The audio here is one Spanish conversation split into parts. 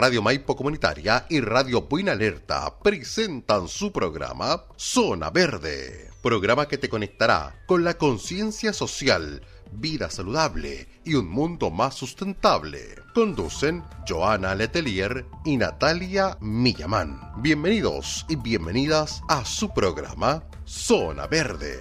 Radio Maipo Comunitaria y Radio Buena Alerta presentan su programa Zona Verde, programa que te conectará con la conciencia social, vida saludable y un mundo más sustentable. Conducen Joana Letelier y Natalia Millamán. Bienvenidos y bienvenidas a su programa Zona Verde.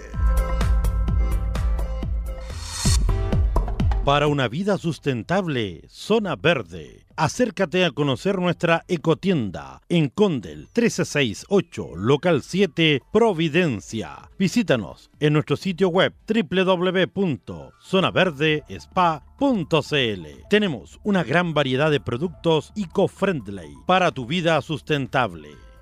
Para una vida sustentable, Zona Verde. Acércate a conocer nuestra ecotienda en Condel 1368, local 7, Providencia. Visítanos en nuestro sitio web www.zonaverdespa.cl. Tenemos una gran variedad de productos eco-friendly para tu vida sustentable.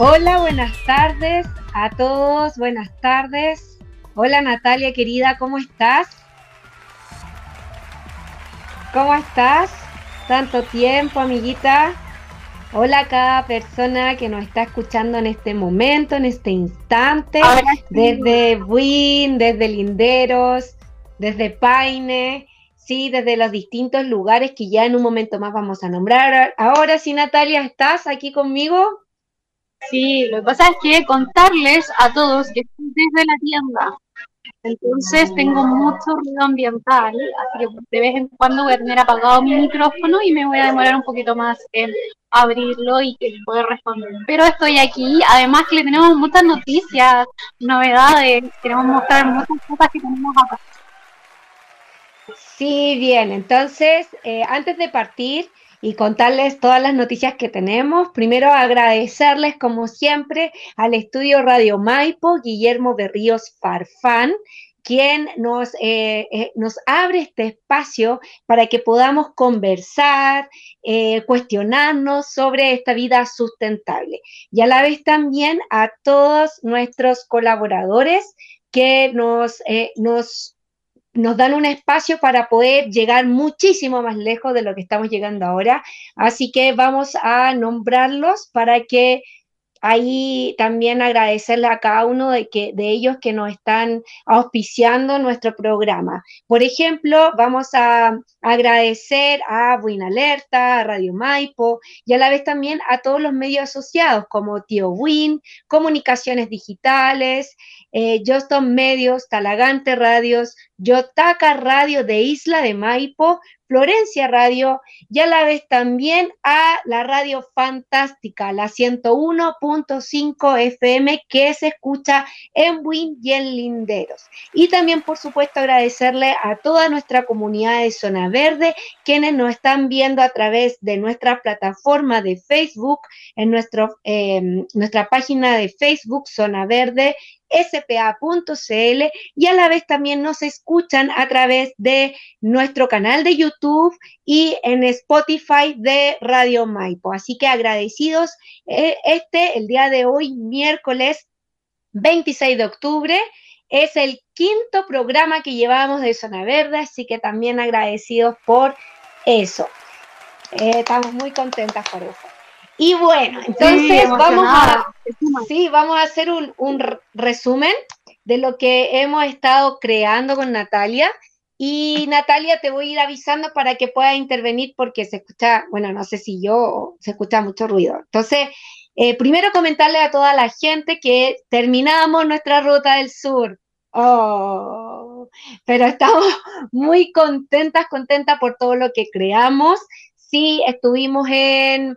Hola, buenas tardes a todos, buenas tardes. Hola Natalia querida, ¿cómo estás? ¿Cómo estás? Tanto tiempo, amiguita. Hola a cada persona que nos está escuchando en este momento, en este instante, desde Win, desde Linderos, desde Paine, sí, desde los distintos lugares que ya en un momento más vamos a nombrar. Ahora sí, Natalia, ¿estás aquí conmigo? Sí, lo que pasa es que contarles a todos que estoy desde la tienda. Entonces tengo mucho ruido ambiental, así que de vez en cuando voy a tener apagado mi micrófono y me voy a demorar un poquito más en abrirlo y poder responder. Pero estoy aquí, además que le tenemos muchas noticias, novedades, queremos mostrar muchas cosas que tenemos acá. Sí, bien, entonces eh, antes de partir, y contarles todas las noticias que tenemos. Primero agradecerles, como siempre, al estudio Radio Maipo, Guillermo Berríos Farfán, quien nos, eh, eh, nos abre este espacio para que podamos conversar, eh, cuestionarnos sobre esta vida sustentable. Y a la vez también a todos nuestros colaboradores que nos, nos nos dan un espacio para poder llegar muchísimo más lejos de lo que estamos llegando ahora. Así que vamos a nombrarlos para que ahí también agradecerle a cada uno de, que, de ellos que nos están auspiciando nuestro programa. Por ejemplo, vamos a agradecer a Buena Alerta, a Radio Maipo y a la vez también a todos los medios asociados como Tío Win, Comunicaciones Digitales, eh, Juston Medios, Talagante Radios, Yotaka Radio de Isla de Maipo, Florencia Radio y a la vez también a la radio fantástica, la 101.5 FM que se escucha en Win y en Linderos. Y también, por supuesto, agradecerle a toda nuestra comunidad de Zona Verde, quienes nos están viendo a través de nuestra plataforma de Facebook, en nuestro, eh, nuestra página de Facebook Zona Verde spa.cl y a la vez también nos escuchan a través de nuestro canal de YouTube y en Spotify de Radio Maipo. Así que agradecidos eh, este, el día de hoy, miércoles 26 de octubre. Es el quinto programa que llevamos de Zona Verde, así que también agradecidos por eso. Eh, estamos muy contentas por eso. Y bueno, entonces vamos a, sí, vamos a hacer un, resumen de lo que hemos estado creando con Natalia. Y Natalia, te voy a ir avisando para que puedas intervenir porque se escucha, bueno, no sé si yo, se escucha mucho ruido. Entonces, eh, primero comentarle a toda la gente que terminamos nuestra ruta del sur. Oh, pero estamos muy contentas, contentas por todo lo que creamos. Sí, estuvimos en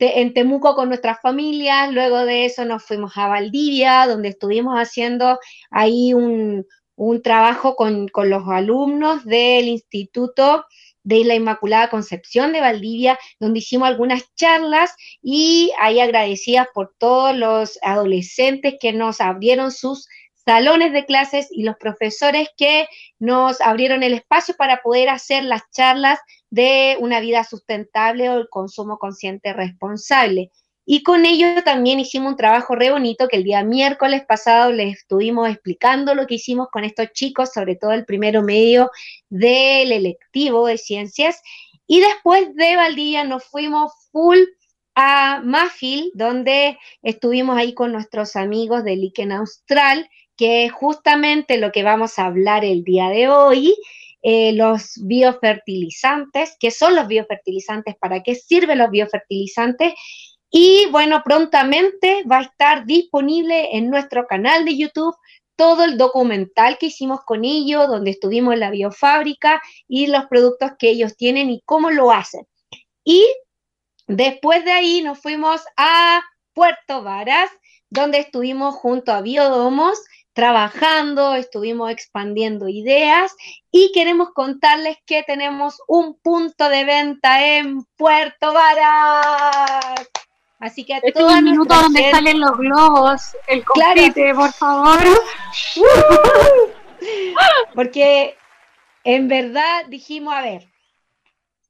en Temuco con nuestras familias, luego de eso nos fuimos a Valdivia, donde estuvimos haciendo ahí un, trabajo con, los alumnos del Instituto de la Inmaculada Concepción de Valdivia, donde hicimos algunas charlas y ahí agradecidas por todos los adolescentes que nos abrieron sus salones de clases y los profesores que nos abrieron el espacio para poder hacer las charlas de una vida sustentable o el consumo consciente responsable. Y con ello también hicimos un trabajo re bonito que el día miércoles pasado les estuvimos explicando lo que hicimos con estos chicos, sobre todo el primero medio del electivo de ciencias. Y después de Valdivia nos fuimos full a Mafil, donde estuvimos ahí con nuestros amigos de Liken Austral, que es justamente lo que vamos a hablar el día de hoy. Eh, los biofertilizantes, qué son los biofertilizantes, para qué sirven los biofertilizantes. Y bueno, prontamente va a estar disponible en nuestro canal de YouTube todo el documental que hicimos con ellos, donde estuvimos en la biofábrica y los productos que ellos tienen y cómo lo hacen. Y Después de ahí nos fuimos a Puerto Varas, donde estuvimos junto a Biodomos trabajando, estuvimos expandiendo ideas y queremos contarles que tenemos un punto de venta en Puerto Varas. Así que este es el minuto donde salen los globos, el confite, por favor. Porque en verdad dijimos, a ver,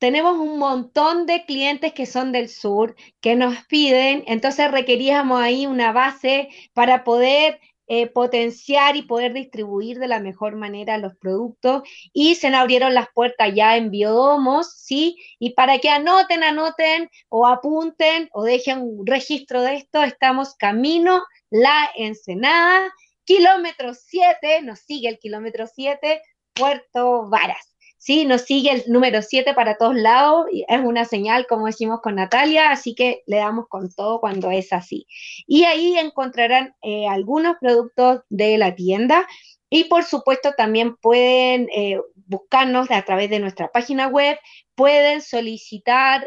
tenemos un montón de clientes que son del sur, que nos piden, entonces requeríamos ahí una base para poder eh, potenciar y poder distribuir de la mejor manera los productos y se nos abrieron las puertas ya en Biodomos, ¿sí? Y para que anoten, anoten o apunten o dejen un registro de esto, estamos camino La Ensenada, kilómetro 7, nos sigue el kilómetro 7, Puerto Varas. Sí, nos sigue el número 7 para todos lados, es una señal, como decimos con Natalia, así que le damos con todo cuando es así. Y ahí encontrarán eh, algunos productos de la tienda y por supuesto también pueden eh, buscarnos a través de nuestra página web, pueden solicitar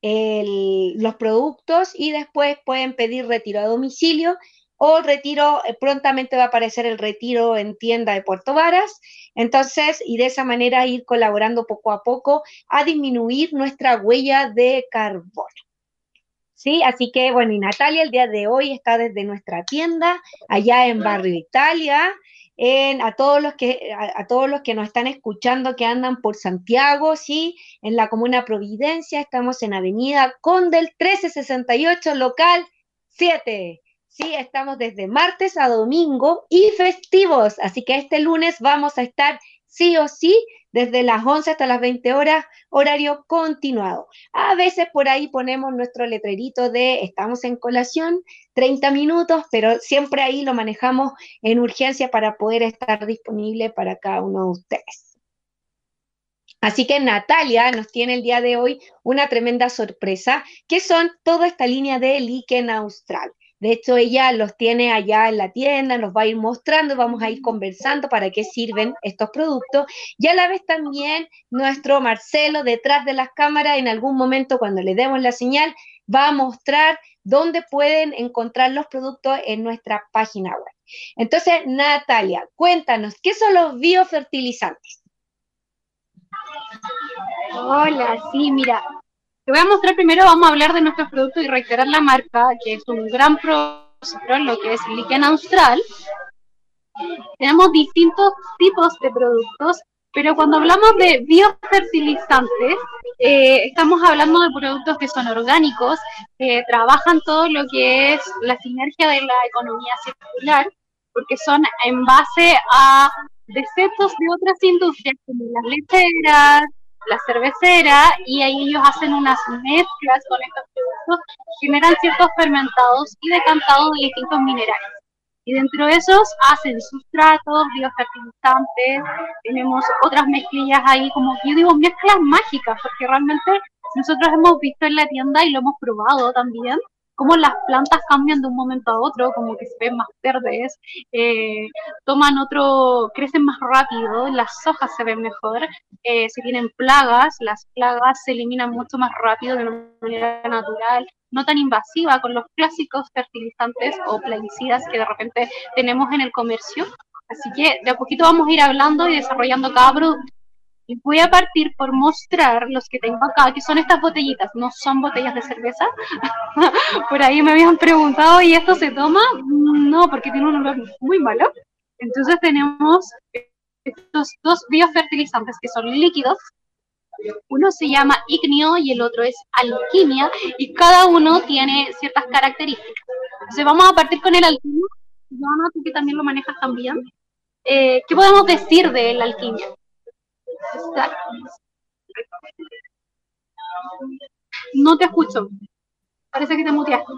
los productos y después pueden pedir retiro a domicilio o retiro, eh, prontamente va a aparecer el retiro en tienda de Puerto Varas. Entonces, y de esa manera ir colaborando poco a poco a disminuir nuestra huella de carbono. ¿Sí? Así que, bueno, y Natalia el día de hoy está desde nuestra tienda, allá en Barrio Italia. A, todos los que, a, todos los que nos están escuchando que andan por Santiago, sí, en la comuna Providencia, estamos en Avenida Condel 1368, local 7. Sí, estamos desde martes a domingo y festivos, así que este lunes vamos a estar sí o sí desde las 11 hasta las 20 horas, horario continuado. A veces por ahí ponemos nuestro letrerito de estamos en colación, 30 minutos, pero siempre ahí lo manejamos en urgencia para poder estar disponible para cada uno de ustedes. Así que Natalia nos tiene el día de hoy una tremenda sorpresa, que son toda esta línea de Liken Austral. De hecho, ella los tiene allá en la tienda, nos va a ir mostrando, vamos a ir conversando para qué sirven estos productos. Y a la vez también nuestro Marcelo detrás de las cámaras, en algún momento cuando le demos la señal, va a mostrar dónde pueden encontrar los productos en nuestra página web. Entonces, Natalia, cuéntanos, ¿qué son los biofertilizantes? Hola, sí, mira, te voy a mostrar primero, vamos a hablar de nuestros productos y reiterar la marca, que es un gran producto, lo que es Lichen Austral. Tenemos distintos tipos de productos, pero cuando hablamos de biofertilizantes, eh, estamos hablando de productos que son orgánicos, que trabajan todo lo que es la sinergia de la economía circular, porque son en base a desechos de otras industrias como las lecheras, la cervecera y ahí ellos hacen unas mezclas con estos productos, generan ciertos fermentados y decantados de distintos minerales. Y dentro de esos hacen sustratos, biofertilizantes, tenemos otras mezclillas ahí, como yo digo, mezclas mágicas, porque realmente nosotros hemos visto en la tienda y lo hemos probado también, cómo las plantas cambian de un momento a otro, como que se ven más verdes, eh, toman otro, crecen más rápido, las hojas se ven mejor, eh, si tienen plagas, las plagas se eliminan mucho más rápido de una manera natural, no tan invasiva con los clásicos fertilizantes o plaguicidas que de repente tenemos en el comercio. Así que de a poquito vamos a ir hablando y desarrollando cada producto. Voy a partir por mostrar los que tengo acá, que son estas botellitas, no son botellas de cerveza. por ahí me habían preguntado, ¿y esto se toma? No, porque tiene un olor muy malo. Entonces tenemos estos dos biofertilizantes que son líquidos. Uno se llama ignio y el otro es alquimia y cada uno tiene ciertas características. Entonces vamos a partir con el alquimia. Joana, tú que también lo manejas también. Eh, ¿Qué podemos decir de la alquimia? No te escucho. Parece que te muteaste.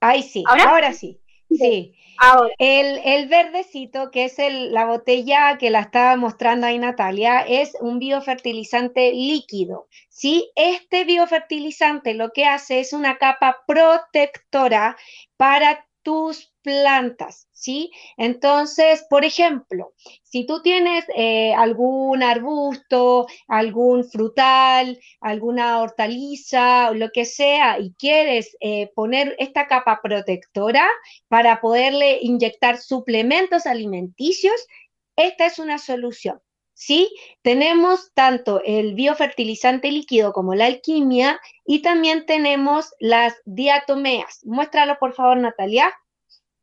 Ay, sí. ¿Ahora? sí. Sí. Ahora. El, el, verdecito, que es el, la botella que la estaba mostrando ahí Natalia, es un biofertilizante líquido. ¿sí? Este biofertilizante lo que hace es una capa protectora para tus plantas, ¿sí? Entonces, por ejemplo, si tú tienes eh, algún arbusto, algún frutal, alguna hortaliza, lo que sea, y quieres eh, poner esta capa protectora para poderle inyectar suplementos alimenticios, esta es una solución. ¿sí? Tenemos tanto el biofertilizante líquido como la alquimia y también tenemos las diatomeas. Muéstralo, por favor, Natalia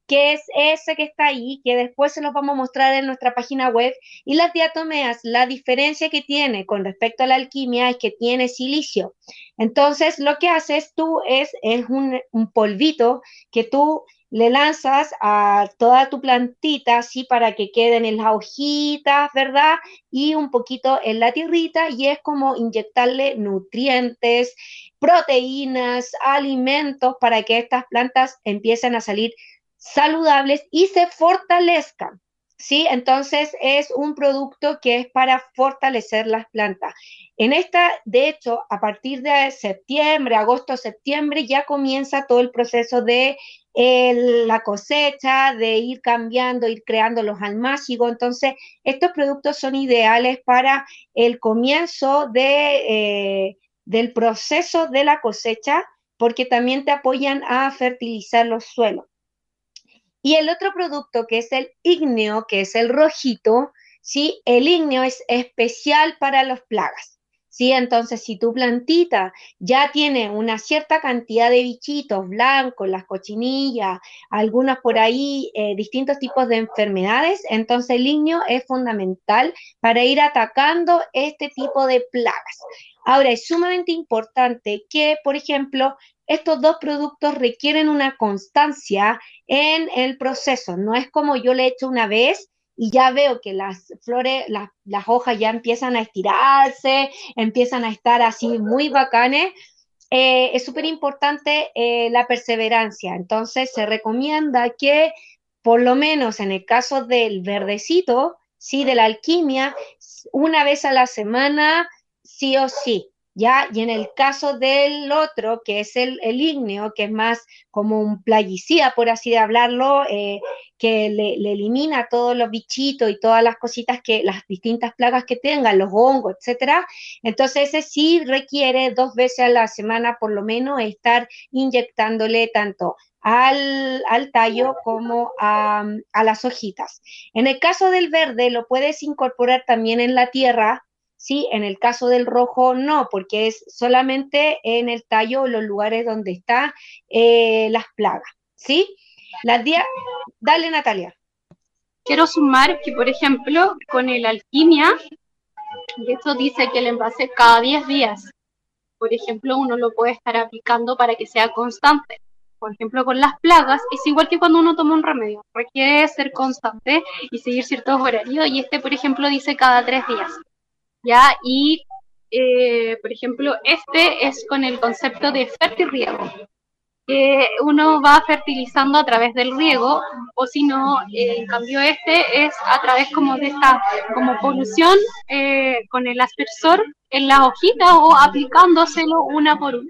que es ese que está ahí, que después se los vamos a mostrar en nuestra página web. Y las diatomeas, la diferencia que tiene con respecto a la alquimia es que tiene silicio. Entonces, lo que haces tú es, es un, un polvito que tú le lanzas a toda tu plantita, así para que queden en las hojitas, ¿verdad? Y un poquito en la tierrita, y es como inyectarle nutrientes, proteínas, alimentos para que estas plantas empiecen a salir saludables y se fortalezcan. ¿Sí? Entonces es un producto que es para fortalecer las plantas. En esta, de hecho, a partir de septiembre, agosto, septiembre, ya comienza todo el proceso de la cosecha, de ir cambiando, ir creando los almácigos. Entonces, estos productos son ideales para el comienzo eh, del proceso de la cosecha, porque también te apoyan a fertilizar los suelos. Y el otro producto que es el ígneo, que es el rojito, ¿sí? El ígneo es especial para las plagas. ¿Sí? Entonces, si tu plantita ya tiene una cierta cantidad de bichitos blancos, las cochinillas, algunas por ahí, eh, distintos tipos de enfermedades, entonces el ígneo es fundamental para ir atacando este tipo de plagas. Ahora, es sumamente importante que, por ejemplo, estos dos productos requieren una constancia en el proceso. No es como yo le echo una vez y ya veo que las flores, las, hojas ya empiezan a estirarse, empiezan a estar así muy bacanes. Eh, es súper importante eh, la perseverancia. Entonces se recomienda que por lo menos en el caso del verdecito, sí, de la alquimia, una vez a la semana, sí o sí. ¿Ya? Y en el caso del otro, que es el, el ígneo, que es más como un plaguicida, por así de hablarlo, eh, que le, elimina todos los bichitos y todas las cositas que, las distintas plagas que tengan, los hongos, etcétera. Entonces, ese sí requiere dos veces a la semana, por lo menos, estar inyectándole tanto al, al, tallo como a, a, las hojitas. En el caso del verde, lo puedes incorporar también en la tierra ¿sí? En el caso del rojo no, porque es solamente en el tallo o los lugares donde están eh, las plagas, ¿sí? Las días, dale Natalia. Quiero sumar que, por ejemplo, con el alquimia, esto dice que el envase cada 10 días, por ejemplo, uno lo puede estar aplicando para que sea constante. Por ejemplo, con las plagas es igual que cuando uno toma un remedio, requiere ser constante y seguir ciertos horarios y este, por ejemplo, dice cada tres días. ¿Ya? Y, eh, por ejemplo, este es con el concepto de fertirriego, que uno va fertilizando a través del riego, o si no, eh, en cambio este es a través como de esta, como polución eh, con el aspersor en la hojita o aplicándoselo una por una.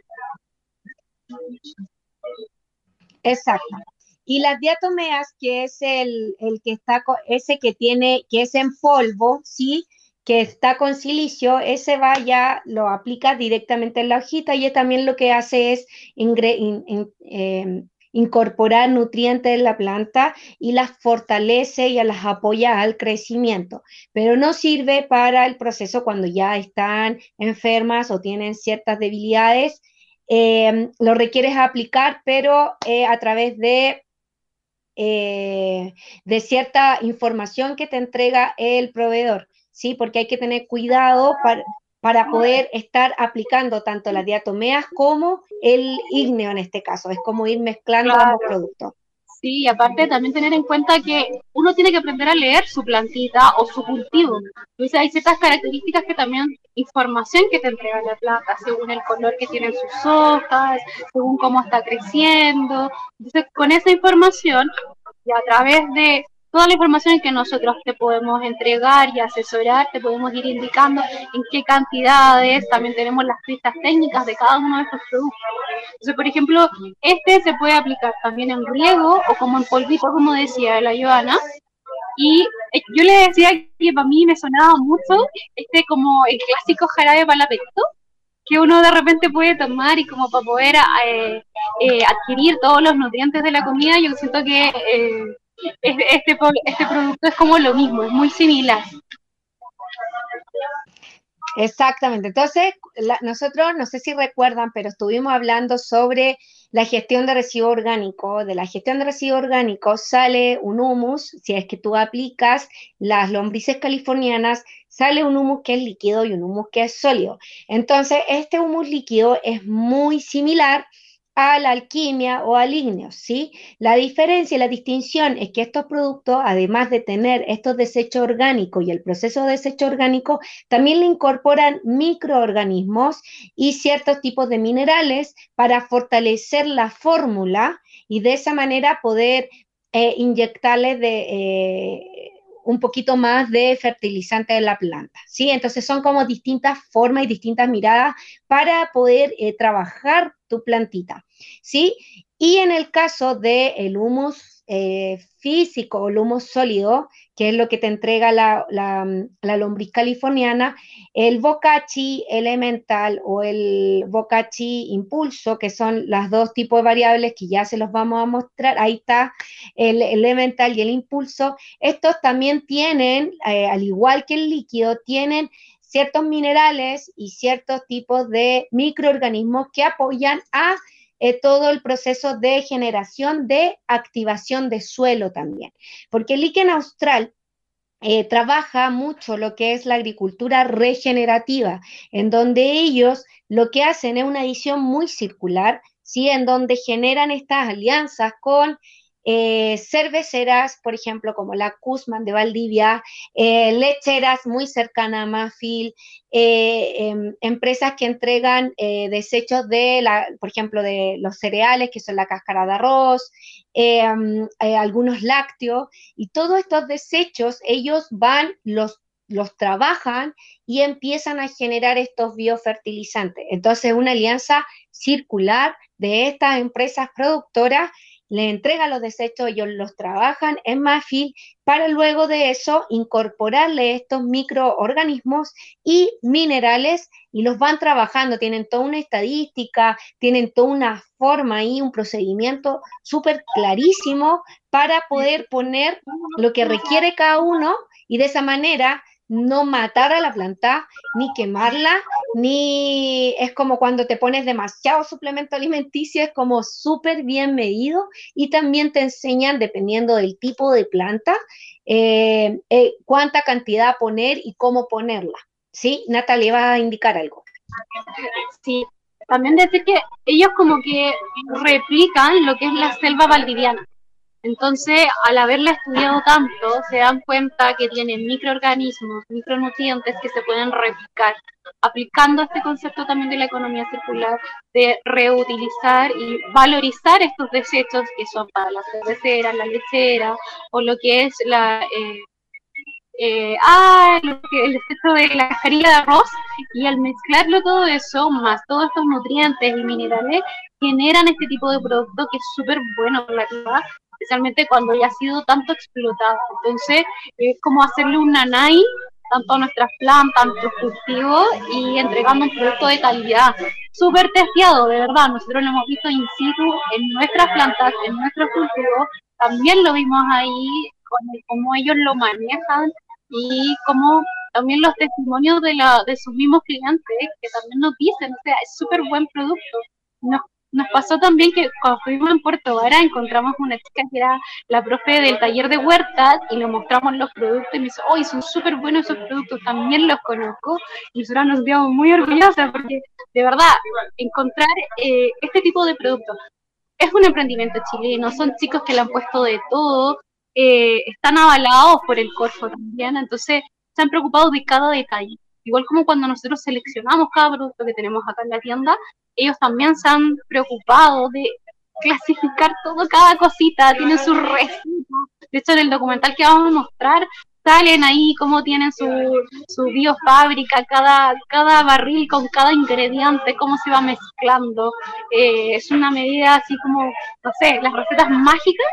Exacto. Y las diatomeas, que es el, el que está, ese que tiene, que es en polvo, ¿sí? Que está con silicio, ese va ya, lo aplica directamente en la hojita y también lo que hace es em, incorporar nutrientes en la planta y las fortalece y las apoya al crecimiento, pero no sirve para el proceso cuando ya están enfermas o tienen ciertas debilidades. Eh, lo requieres aplicar, pero eh, a través de, eh, de cierta información que te entrega el proveedor, ¿sí? Porque hay que tener cuidado para, para poder estar aplicando tanto las diatomeas como el ígneo en este caso. Es como ir mezclando ambos productos. Sí, y aparte también tener en cuenta que uno tiene que aprender a leer su plantita o su cultivo. Entonces hay ciertas características que también, información que te entrega la planta, según el color que tienen sus hojas, según cómo está creciendo. Entonces con esa información y a través de toda la información que nosotros te podemos entregar y asesorar, te podemos ir indicando en qué cantidades, también tenemos las pistas técnicas de cada uno de estos productos. Entonces, por ejemplo, este se puede aplicar también en riego o como en polvito, como decía la Joana. Y eh, yo le decía que para mí me sonaba mucho este como el clásico jarabe para la que uno de repente puede tomar y como para poder eh, eh, adquirir todos los nutrientes de la comida, yo siento que este, este producto es como lo mismo, es muy similar. Exactamente. Entonces, nosotros, no sé si recuerdan, pero estuvimos hablando sobre la gestión de residuo orgánico. De la gestión de residuo orgánico sale un humus, si es que tú aplicas las lombrices californianas, sale un humus que es líquido y un humus que es sólido. Entonces, este humus líquido es muy similar a la alquimia o al ignio, ¿sí? La diferencia y la distinción es que estos productos, además de tener estos desechos orgánicos y el proceso de desecho orgánico, también le incorporan microorganismos y ciertos tipos de minerales para fortalecer la fórmula y de esa manera poder eh, inyectarles de... Eh, un poquito más de fertilizante de la planta, ¿sí? Entonces son como distintas formas y distintas miradas para poder eh, trabajar tu plantita, ¿sí? Y en el caso del el humus eh, físico o el humus sólido, que es lo que te entrega la, la, lombriz californiana, el bocachi elemental o el bocachi impulso, que son las dos tipos de variables que ya se los vamos a mostrar, ahí está el, elemental y el impulso, estos también tienen, eh, al igual que el líquido, tienen ciertos minerales y ciertos tipos de microorganismos que apoyan a eh, todo el proceso de generación de activación de suelo también. Porque el líquen austral eh, trabaja mucho lo que es la agricultura regenerativa, en donde ellos lo que hacen es una adición muy circular, ¿sí? en donde generan estas alianzas con eh, cerveceras, por ejemplo, como la Kuzman de Valdivia, eh, lecheras muy cercanas a Mafil, eh, em, empresas que entregan desechos de, la, por ejemplo, de los cereales, que son la cáscara de arroz, em, algunos lácteos, y todos estos desechos, ellos van, los los trabajan y empiezan a generar estos biofertilizantes. Entonces, una alianza circular de estas empresas productoras le entrega los desechos, ellos los trabajan en MAFI para luego de eso incorporarle estos microorganismos y minerales y los van trabajando, tienen toda una estadística, tienen toda una forma y un procedimiento súper clarísimo para poder poner lo que requiere cada uno y de esa manera no matar a la planta, ni quemarla, ni es como cuando te pones demasiado suplemento alimenticio, es como súper bien medido y también te enseñan, dependiendo del tipo de planta, eh, eh, cuánta cantidad poner y cómo ponerla. ¿Sí? Natalia va a indicar algo. Sí, también decir que ellos como que replican lo que es la selva valdiviana. Entonces, al haberla estudiado tanto, se dan cuenta que tienen microorganismos, micronutrientes que se pueden replicar, aplicando este concepto también de la economía circular, de reutilizar y valorizar estos desechos que son para la cervecera, la lechera, o lo que es la... Eh, eh, ah, el desecho de la cascarilla de arroz, y al mezclarlo todo eso, más todos estos nutrientes y minerales, generan este tipo de producto que es súper bueno para la vida especialmente cuando ya ha sido tanto explotada. Entonces, es como hacerle un nanay tanto a nuestras plantas, a nuestros cultivos y entregando un producto de calidad súper testeado, de verdad. Nosotros lo hemos visto in situ en nuestras plantas, en nuestros cultivos. También lo vimos ahí con cómo ellos lo manejan y cómo también los testimonios de, la, de sus mismos clientes que también nos dicen, o sea, es súper buen producto. Nos, nos pasó también que cuando estuvimos en Puerto Vara encontramos una chica que era la profe del taller de huertas y le mostramos los productos y me dice, ¡oh, son súper buenos esos productos! También los conozco y nosotros nos sentimos muy orgullosas porque de verdad encontrar eh, este tipo de productos es un emprendimiento chileno, son chicos que le han puesto de todo, eh, están avalados por el Corfo también, entonces se han preocupado de cada detalle. Igual como cuando nosotros seleccionamos cada producto que tenemos acá en la tienda, ellos también se han preocupado de clasificar todo, cada cosita, tienen su receta. De hecho, en el documental que vamos a mostrar, salen ahí cómo tienen su, su biofábrica, cada, cada barril con cada ingrediente, cómo se va mezclando. Eh, es una medida así como, no sé, las recetas mágicas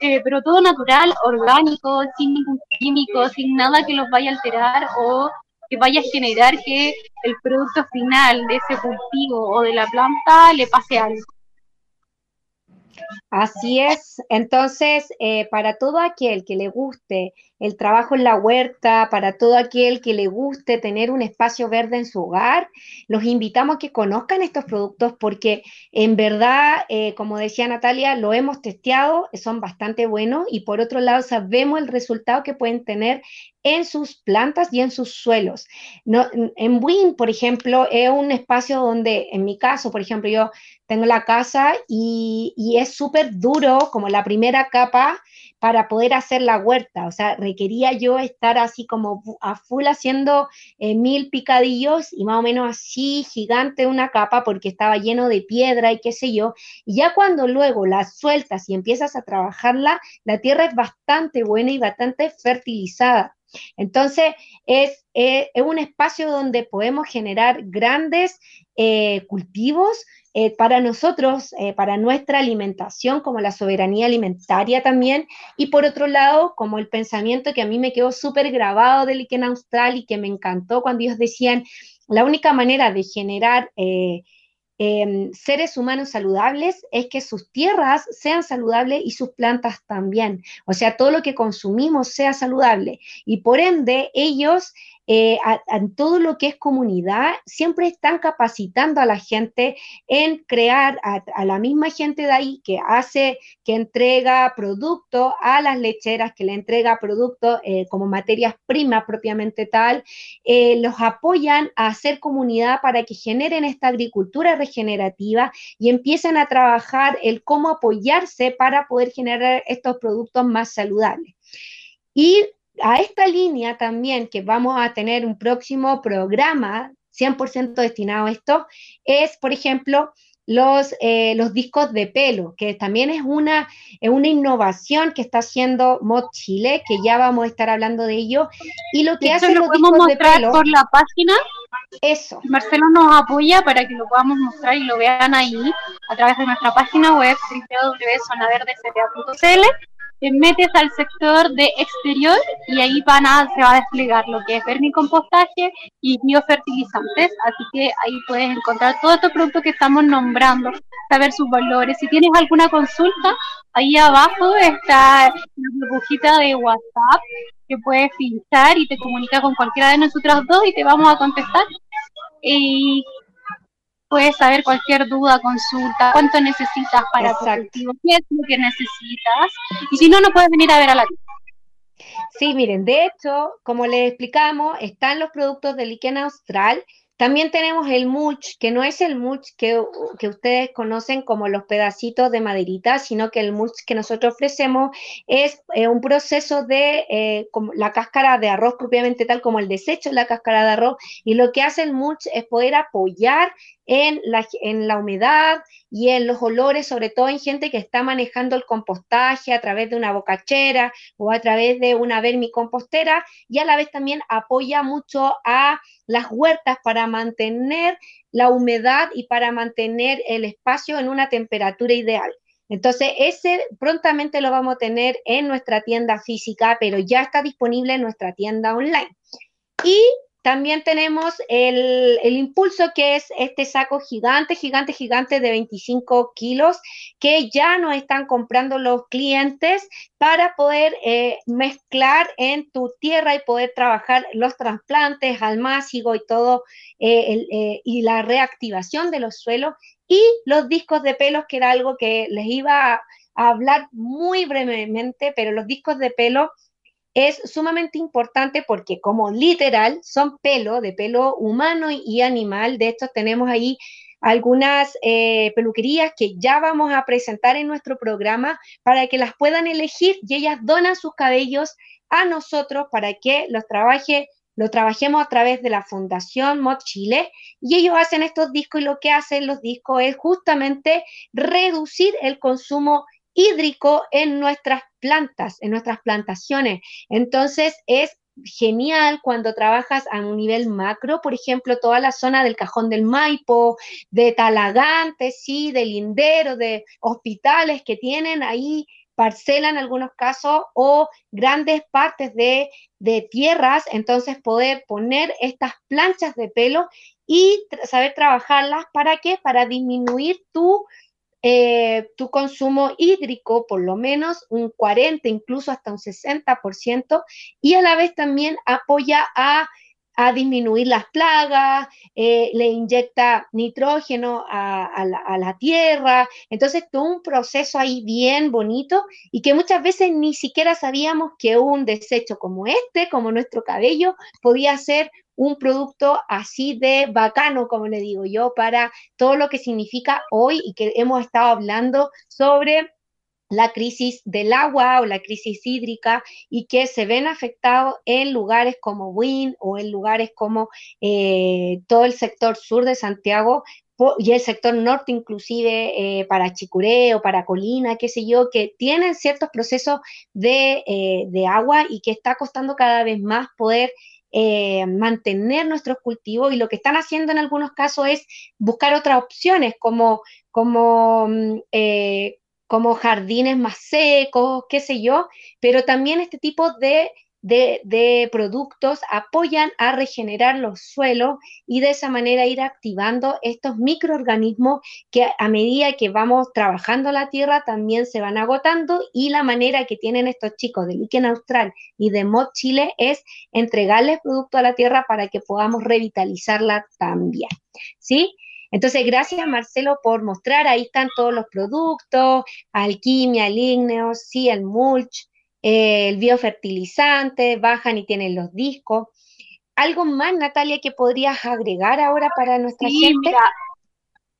eh, pero todo natural, orgánico, sin ningún químico, sin nada que los vaya a alterar o que vaya a generar que el producto final de ese cultivo o de la planta le pase algo. Así es. Entonces, eh, para todo aquel que le guste el trabajo en la huerta, para todo aquel que le guste tener un espacio verde en su hogar, los invitamos a que conozcan estos productos porque en verdad, eh, como decía Natalia, lo hemos testeado, son bastante buenos y por otro lado sabemos el resultado que pueden tener en sus plantas y en sus suelos. No, en Win, por ejemplo, es un espacio donde, en mi caso, por ejemplo, yo tengo la casa y, es súper duro, como la primera capa, para poder hacer la huerta. O sea, requería yo estar así como a full haciendo eh, mil picadillos y más o menos así gigante una capa porque estaba lleno de piedra y qué sé yo. Y ya cuando luego la sueltas y empiezas a trabajarla, la tierra es bastante buena y bastante fertilizada. Entonces, es, es un espacio donde podemos generar grandes eh, cultivos eh, para nosotros, eh, para nuestra alimentación, como la soberanía alimentaria también, y por otro lado, como el pensamiento que a mí me quedó súper grabado del Iken Austral y que me encantó cuando ellos decían, la única manera de generar em, seres humanos saludables es que sus tierras sean saludables y sus plantas también, o sea, todo lo que consumimos sea saludable, y por ende ellos en eh, todo lo que es comunidad, siempre están capacitando a la gente en crear a, la misma gente de ahí que hace, que entrega productos a las lecheras, que le entrega productos eh, como materias primas propiamente tal, eh, los apoyan a hacer comunidad para que generen esta agricultura regenerativa y empiecen a trabajar el cómo apoyarse para poder generar estos productos más saludables. Y a esta línea también, que vamos a tener un próximo programa 100% destinado a esto, es, por ejemplo, los, eh, los discos de pelo, que también es una, una innovación que está haciendo Mod Chile, que ya vamos a estar hablando de ello. Y lo que hace los discos de pelo. por la página. Eso. Marcelo nos apoya para que lo podamos mostrar y lo vean ahí a través de nuestra página web www.zonaverdecta.cl te metes al sector de exterior y ahí van a, se va a desplegar lo que es vermicompostaje y biofertilizantes. Así que ahí puedes encontrar todos estos productos que estamos nombrando, saber sus valores. Si tienes alguna consulta, ahí abajo está la burbujita de WhatsApp que puedes pinchar y te comunica con cualquiera de nosotros dos y te vamos a contestar. Puedes saber cualquier duda, consulta, cuánto necesitas para tu cultivo, qué es lo que necesitas, y si no, no puedes venir a ver a la tienda. Sí, miren, de hecho, como les explicamos, están los productos de Liquen Austral, también tenemos el mulch, que no es el mulch que, que, ustedes conocen como los pedacitos de maderita, sino que el mulch que nosotros ofrecemos es eh, un proceso de eh, la cáscara de arroz propiamente tal como el desecho de la cáscara de arroz. Y lo que hace el mulch es poder apoyar en la, en la humedad y en los olores, sobre todo en gente que está manejando el compostaje a través de una bocachera o a través de una vermicompostera y a la vez también apoya mucho a las huertas para mantener la humedad y para mantener el espacio en una temperatura ideal. Entonces, ese prontamente lo vamos a tener en nuestra tienda física, pero ya está disponible en nuestra tienda online. Y también tenemos el, impulso que es este saco gigante, gigante, gigante de 25 kilos que ya nos están comprando los clientes para poder eh, mezclar en tu tierra y poder trabajar los trasplantes, almácigo y todo, eh, eh, y la reactivación de los suelos y los discos de pelos, que era algo que les iba a hablar muy brevemente, pero los discos de pelo es sumamente importante porque como literal son pelo, de pelo humano y animal, de estos tenemos ahí algunas eh, peluquerías que ya vamos a presentar en nuestro programa para que las puedan elegir y ellas donan sus cabellos a nosotros para que los trabaje, lo trabajemos a través de la Fundación Mod Chile y ellos hacen estos discos y lo que hacen los discos es justamente reducir el consumo hídrico en nuestras plantas, en nuestras plantaciones. Entonces es genial cuando trabajas a un nivel macro, por ejemplo, toda la zona del Cajón del Maipo, de Talagante, sí, de Lindero, de hospitales que tienen ahí parcela en algunos casos o grandes partes de, tierras, entonces poder poner estas planchas de pelo y saber trabajarlas para qué? Para disminuir tu eh, tu consumo hídrico por lo menos un 40, incluso hasta un 60%, y a la vez también apoya a, disminuir las plagas, eh, le inyecta nitrógeno a, la, tierra, entonces todo un proceso ahí bien bonito y que muchas veces ni siquiera sabíamos que un desecho como este, como nuestro cabello, podía ser un producto así de bacano, como le digo yo, para todo lo que significa hoy y que hemos estado hablando sobre la crisis del agua o la crisis hídrica y que se ven afectados en lugares como Win o en lugares como eh, todo el sector sur de Santiago y el sector norte inclusive eh, para Chicureo, para Colina, qué sé yo, que tienen ciertos procesos de, eh, de agua y que está costando cada vez más poder eh, mantener nuestros cultivos y lo que están haciendo en algunos casos es buscar otras opciones como, como, mm, eh, como jardines más secos, qué sé yo, pero también este tipo de de, productos apoyan a regenerar los suelos y de esa manera ir activando estos microorganismos que a medida que vamos trabajando la tierra también se van agotando y la manera que tienen estos chicos de Líquen Austral y de Mod Chile es entregarles producto a la tierra para que podamos revitalizarla también. ¿Sí? Entonces, gracias Marcelo por mostrar, ahí están todos los productos, alquimia, el sí, el mulch, el biofertilizante, bajan y tienen los discos. ¿Algo más, Natalia, que podrías agregar ahora para nuestra sí, gente? Mira,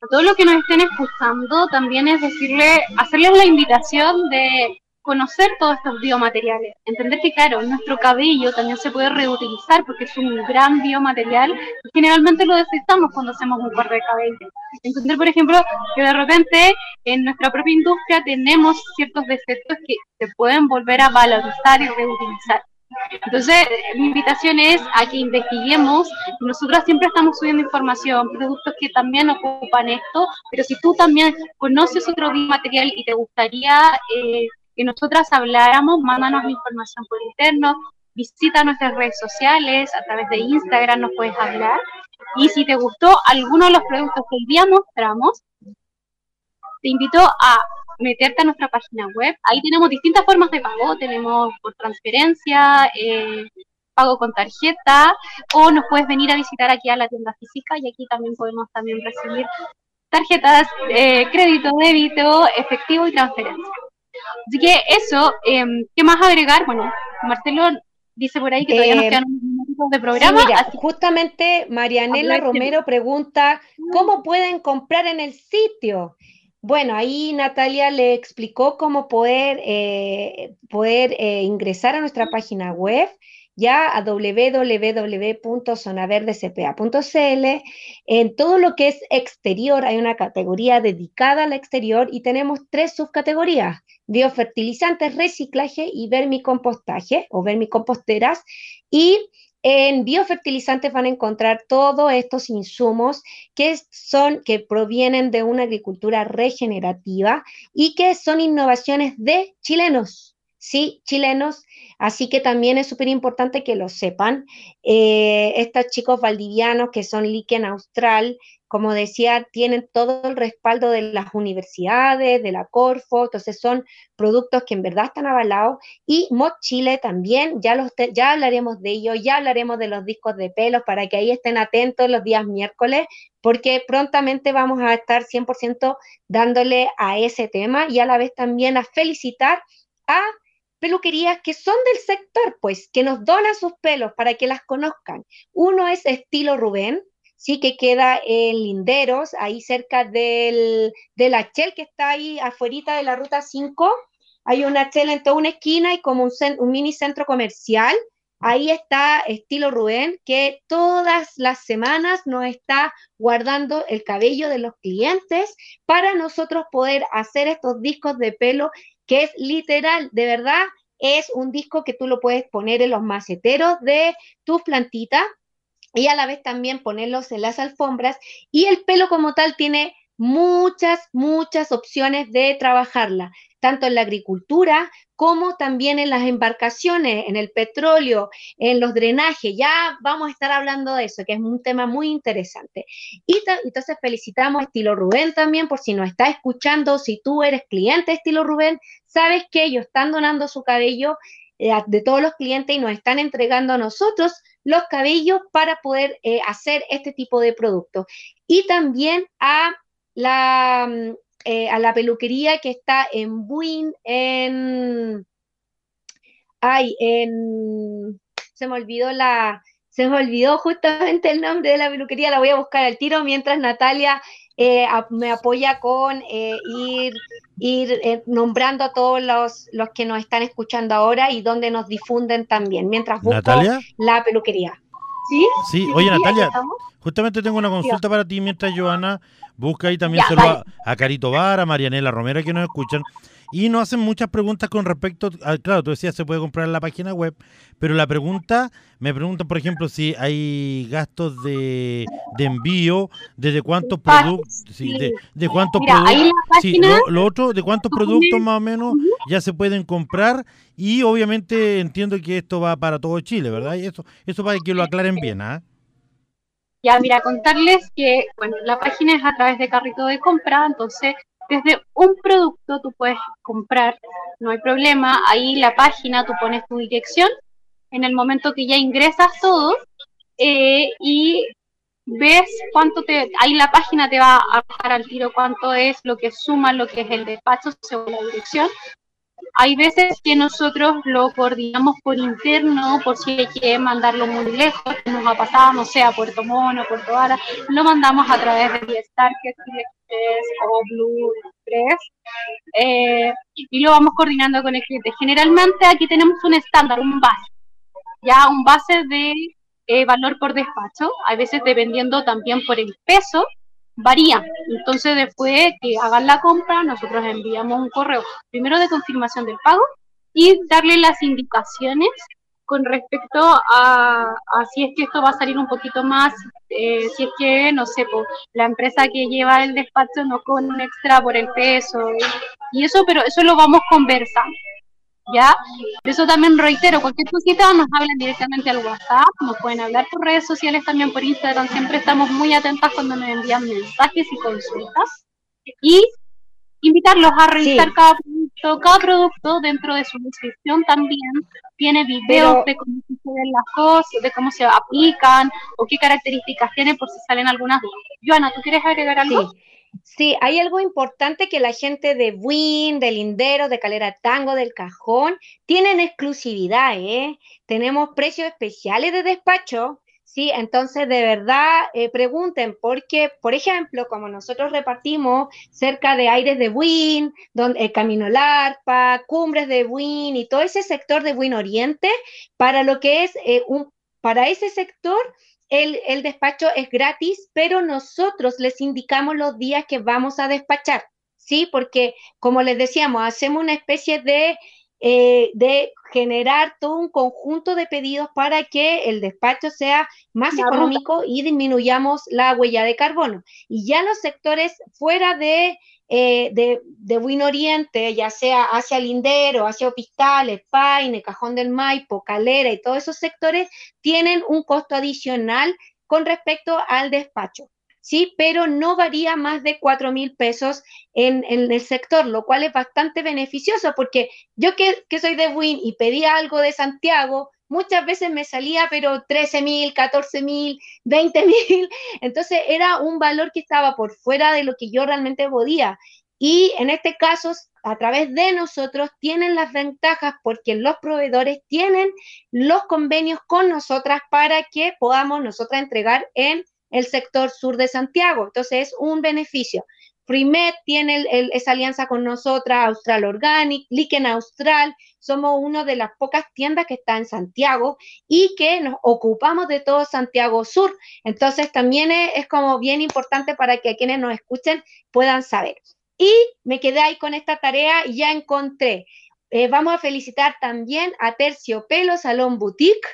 a todos los que nos estén escuchando, también es decirle, hacerles la invitación de conocer todos estos biomateriales, entender que claro, nuestro cabello también se puede reutilizar porque es un gran biomaterial y generalmente lo desechamos cuando hacemos un corte de cabello. Entender, por ejemplo, que de repente en nuestra propia industria tenemos ciertos defectos que se pueden volver a valorizar y reutilizar. Entonces, mi invitación es a que investiguemos. Nosotros siempre estamos subiendo información, productos que también ocupan esto, pero si tú también conoces otro biomaterial y te gustaría eh, que nosotras habláramos, mándanos información por interno, visita nuestras redes sociales, a través de Instagram nos puedes hablar. Y si te gustó alguno de los productos que hoy día mostramos, te invito a meterte a nuestra página web. Ahí tenemos distintas formas de pago. Tenemos por transferencia, eh, pago con tarjeta, o nos puedes venir a visitar aquí a la tienda física y aquí también podemos también recibir tarjetas, eh, crédito, débito, efectivo y transferencia. Así que eso, em, ¿qué más agregar? Bueno, Marcelo dice por ahí que todavía nos em, quedan minutos de programa. justamente Marianela Romero pregunta, ¿cómo pueden comprar en el sitio? Bueno, ahí Natalia le explicó cómo poder, eh, poder eh, ingresar a nuestra página web ya a www.zonaverdecpa.cl. En todo lo que es exterior hay una categoría dedicada al exterior y tenemos tres subcategorías, biofertilizantes, reciclaje y vermicompostaje o vermicomposteras. Y en biofertilizantes van a encontrar todos estos insumos que son que provienen de una agricultura regenerativa y que son innovaciones de chilenos sí, chilenos, así que también es súper importante que lo sepan. Eh, estos chicos valdivianos que son Liken Austral, como decía, tienen todo el respaldo de las universidades, de la Corfo, entonces son productos que en verdad están avalados. Y Mod Chile también, ya, los ya hablaremos de ello, ya hablaremos de los discos de pelos para que ahí estén atentos los días miércoles, porque prontamente vamos a estar 100% dándole a ese tema y a la vez también a felicitar a peluquerías que son del sector, pues, que nos donan sus pelos para que las conozcan. Uno es estilo Rubén, sí que queda en Linderos, ahí cerca del, del Achel que está ahí afuera de la ruta 5. Hay un Achel en toda una esquina y como un, un mini centro comercial. Ahí está Estilo Rubén, que todas las semanas nos está guardando el cabello de los clientes para nosotros poder hacer estos discos de pelo, que es literal, de verdad, es un disco que tú lo puedes poner en los maceteros de tus plantitas y a la vez también ponerlos en las alfombras y el pelo como tal tiene muchas, muchas opciones de trabajarla, tanto en la agricultura como también en las embarcaciones, en el petróleo, en los drenajes. Ya vamos a estar hablando de eso, que es un tema muy interesante. Y entonces felicitamos a Estilo Rubén también, por si nos está escuchando, si tú eres cliente de Estilo Rubén, sabes que ellos están donando su cabello eh, de todos los clientes y nos están entregando a nosotros los cabellos para poder eh, hacer este tipo de productos. Y también a la, eh, a la peluquería que está en Buin, en... Ay, en... Se me olvidó la... Se me olvidó justamente el nombre de la peluquería, la voy a buscar al tiro mientras Natalia eh, me apoya con ir, ir nombrando a todos los, los, que nos están escuchando ahora y donde nos difunden también, mientras busco la peluquería. ¿Sí? Sí, oye Natalia, justamente tengo una consulta para ti mientras Joana busca ahí también a, a, Carito Vara, a Marianela Romera que nos escuchan. Y nos hacen muchas preguntas con respecto, a, claro, tú decías se puede comprar en la página web, pero la pregunta, me preguntan, por ejemplo, si hay gastos de, envío, desde cuántos productos, de, cuántos productos, lo, otro, de cuántos productos más o menos ya se pueden comprar y obviamente entiendo que esto va para todo Chile, ¿verdad? Y eso, eso para que lo aclaren bien, ¿ah? Ya, mira, contarles que, bueno, la página es a través de carrito de compra, entonces desde un producto tú puedes comprar, no hay problema, ahí la página tú pones tu dirección, en el momento que ya ingresas todo eh, y ves cuánto te, ahí la página te va a bajar al tiro cuánto es lo que suma lo que es el despacho según la dirección hay veces que nosotros lo coordinamos por interno, por si hay que mandarlo muy lejos, nos ha pasado, no sé, a Puerto Mono, Puerto Vara, lo mandamos a través de Star, que es o Blue Express, eh, y lo vamos coordinando con el cliente. Generalmente aquí tenemos un estándar, un base, ya un base de eh, valor por despacho, hay veces dependiendo también por el peso, varía. Entonces, después que hagan la compra, nosotros enviamos un correo primero de confirmación del pago y darle las indicaciones con respecto a, si es que esto va a salir un poquito más, eh, si es que, no sé, la empresa que lleva el despacho no con extra por el peso y eso, pero eso lo vamos conversando. ¿Ya? eso también reitero, cualquier cosita nos hablan directamente al WhatsApp, nos pueden hablar por redes sociales, también por Instagram, siempre estamos muy atentas cuando nos envían mensajes y consultas. Y invitarlos a revisar cada producto, cada producto dentro de su descripción también tiene videos de cómo se ven las cosas, de cómo se aplican o qué características tiene por si salen algunas dudas. Joana, ¿tú quieres agregar algo? Sí. Sí, hay algo importante que la gente de Win, del Lindero, de Calera Tango, del Cajón, tienen exclusividad, ¿eh? Tenemos precios especiales de despacho, ¿sí? Entonces, de verdad, eh, pregunten, porque, por ejemplo, como nosotros repartimos cerca de Aires de Win, donde, el Camino Larpa, Cumbres de Win y todo ese sector de Win Oriente, para lo que es eh, un, para ese sector el, despacho es gratis, pero nosotros les indicamos los días que vamos a despachar, ¿sí? Porque, como les decíamos, hacemos una especie de, eh, de generar todo un conjunto de pedidos para que el despacho sea más económico y disminuyamos la huella de carbono. Y ya los sectores fuera de eh, de, de Win Oriente, ya sea hacia Lindero, hacia Opistales, Paine, Cajón del Maipo, Calera y todos esos sectores, tienen un costo adicional con respecto al despacho. ¿sí? Pero no varía más de 4 mil pesos en, el sector, lo cual es bastante beneficioso porque yo que, que soy de Win y pedí algo de Santiago, muchas veces me salía, pero 13 mil, 14 mil, 20 mil. Entonces era un valor que estaba por fuera de lo que yo realmente podía. Y en este caso, a través de nosotros, tienen las ventajas porque los proveedores tienen los convenios con nosotras para que podamos nosotras entregar en el sector sur de Santiago. Entonces es un beneficio. Primet tiene esa alianza con nosotras, Austral Organic, Liken Austral, somos una de las pocas tiendas que está en Santiago y que nos ocupamos de todo Santiago Sur. Entonces también es, como bien importante para que quienes nos escuchen puedan saber. Y me quedé ahí con esta tarea y ya encontré. Eh, vamos a felicitar también a Terciopelo Salón Boutique,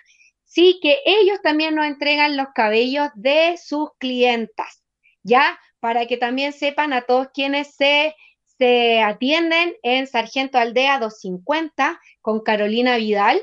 sí, que ellos también nos entregan los cabellos de sus clientas, ¿ya? Para que también sepan a todos quienes se, se atienden en Sargento Aldea 250 con Carolina Vidal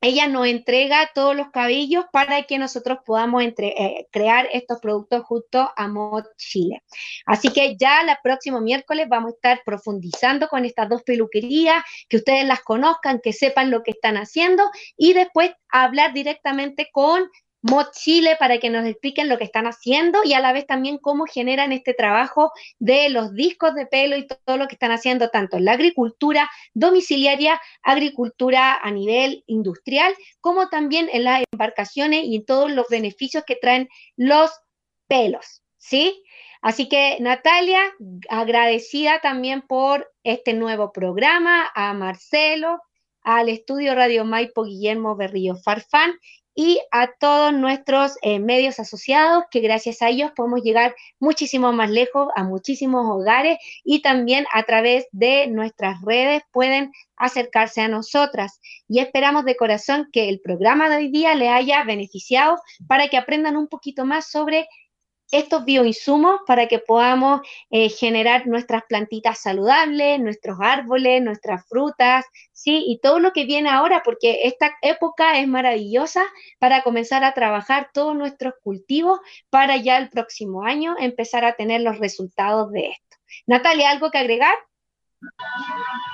ella nos entrega todos los cabellos para que nosotros podamos eh, crear estos productos justo a Mod Chile. Así que ya el próximo miércoles vamos a estar profundizando con estas dos peluquerías, que ustedes las conozcan, que sepan lo que están haciendo y después hablar directamente con Mod Chile para que nos expliquen lo que están haciendo y a la vez también cómo generan este trabajo de los discos de pelo y todo lo que están haciendo tanto en la agricultura domiciliaria, agricultura a nivel industrial, como también en las embarcaciones y en todos los beneficios que traen los pelos, ¿sí? Así que Natalia, agradecida también por este nuevo programa, a Marcelo, al estudio Radio Maipo Guillermo Berrío Farfán y a todos nuestros eh, medios asociados, que gracias a ellos podemos llegar muchísimo más lejos, a muchísimos hogares y también a través de nuestras redes pueden acercarse a nosotras. Y esperamos de corazón que el programa de hoy día le haya beneficiado para que aprendan un poquito más sobre estos bioinsumos para que podamos eh, generar nuestras plantitas saludables, nuestros árboles, nuestras frutas, ¿sí? Y todo lo que viene ahora, porque esta época es maravillosa para comenzar a trabajar todos nuestros cultivos para ya el próximo año empezar a tener los resultados de esto. Natalia, ¿algo que agregar?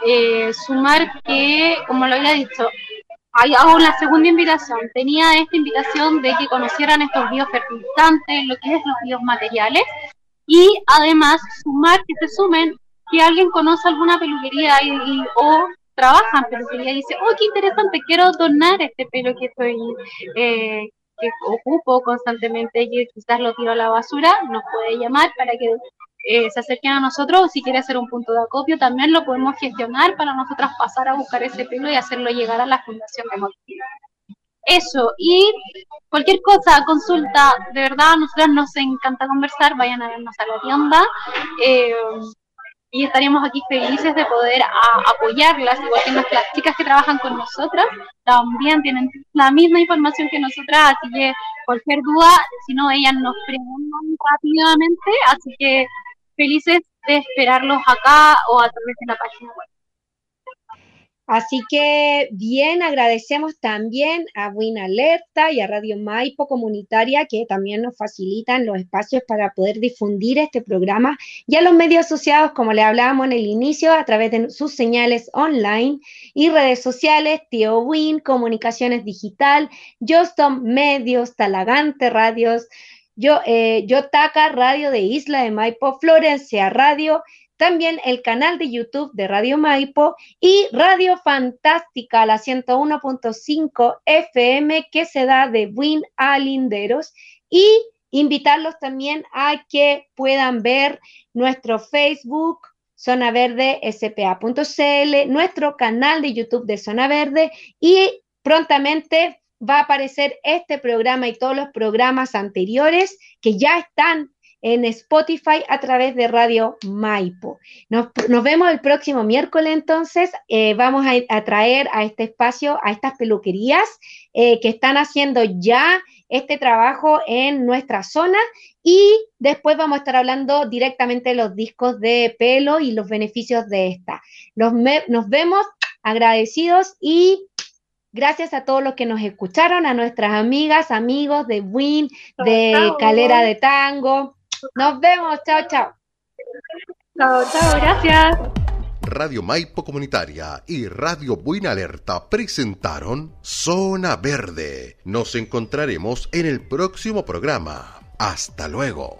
Eh, sumar que, como lo había dicho, hago una segunda invitación. Tenía esta invitación de que conocieran estos biofertilizantes, lo que es los biomateriales, y además sumar que se sumen que alguien conoce alguna peluquería y, o trabaja en peluquería y dice, oh, qué interesante, quiero donar este pelo que estoy, eh, que ocupo constantemente y quizás lo tiro a la basura, nos puede llamar para que eh, se acerquen a nosotros o si quiere hacer un punto de acopio, también lo podemos gestionar para nosotras pasar a buscar ese pelo y hacerlo llegar a la Fundación de Motiva. Eso, y cualquier cosa, consulta, de verdad, a nosotros nos encanta conversar, vayan a vernos a la tienda. Eh, y estaríamos aquí felices de poder apoyarlas, igual que nuestras chicas que trabajan con nosotras, también tienen la misma información que nosotras, así que cualquier duda, si no, ellas nos preguntan rápidamente, así que felices de esperarlos acá o a través de la página web. Así que bien, agradecemos también a Win Alerta y a Radio Maipo Comunitaria que también nos facilitan los espacios para poder difundir este programa y a los medios asociados, como le hablábamos en el inicio, a través de sus señales online y redes sociales, Tío Win, Comunicaciones Digital, Jostom Medios, Talagante Radios, yo, eh, Yotaka Radio de Isla de Maipo, Florencia Radio, también el canal de YouTube de Radio Maipo y Radio Fantástica, la 101.5 FM que se da de Win a Linderos. Y invitarlos también a que puedan ver nuestro Facebook, Zona Verde spa.cl, nuestro canal de YouTube de Zona Verde y prontamente va a aparecer este programa y todos los programas anteriores que ya están en Spotify a través de Radio Maipo. Nos, vemos el próximo miércoles entonces. Eh, vamos a, traer a este espacio, a estas peluquerías eh, que están haciendo ya este trabajo en nuestra zona y después vamos a estar hablando directamente de los discos de pelo y los beneficios de esta. Nos vemos agradecidos y Gracias a todos los que nos escucharon, a nuestras amigas, amigos de Win, de Calera de Tango. Nos vemos, chao, chao. Chao, chao, gracias. Radio Maipo Comunitaria y Radio Buena Alerta presentaron Zona Verde. Nos encontraremos en el próximo programa. Hasta luego.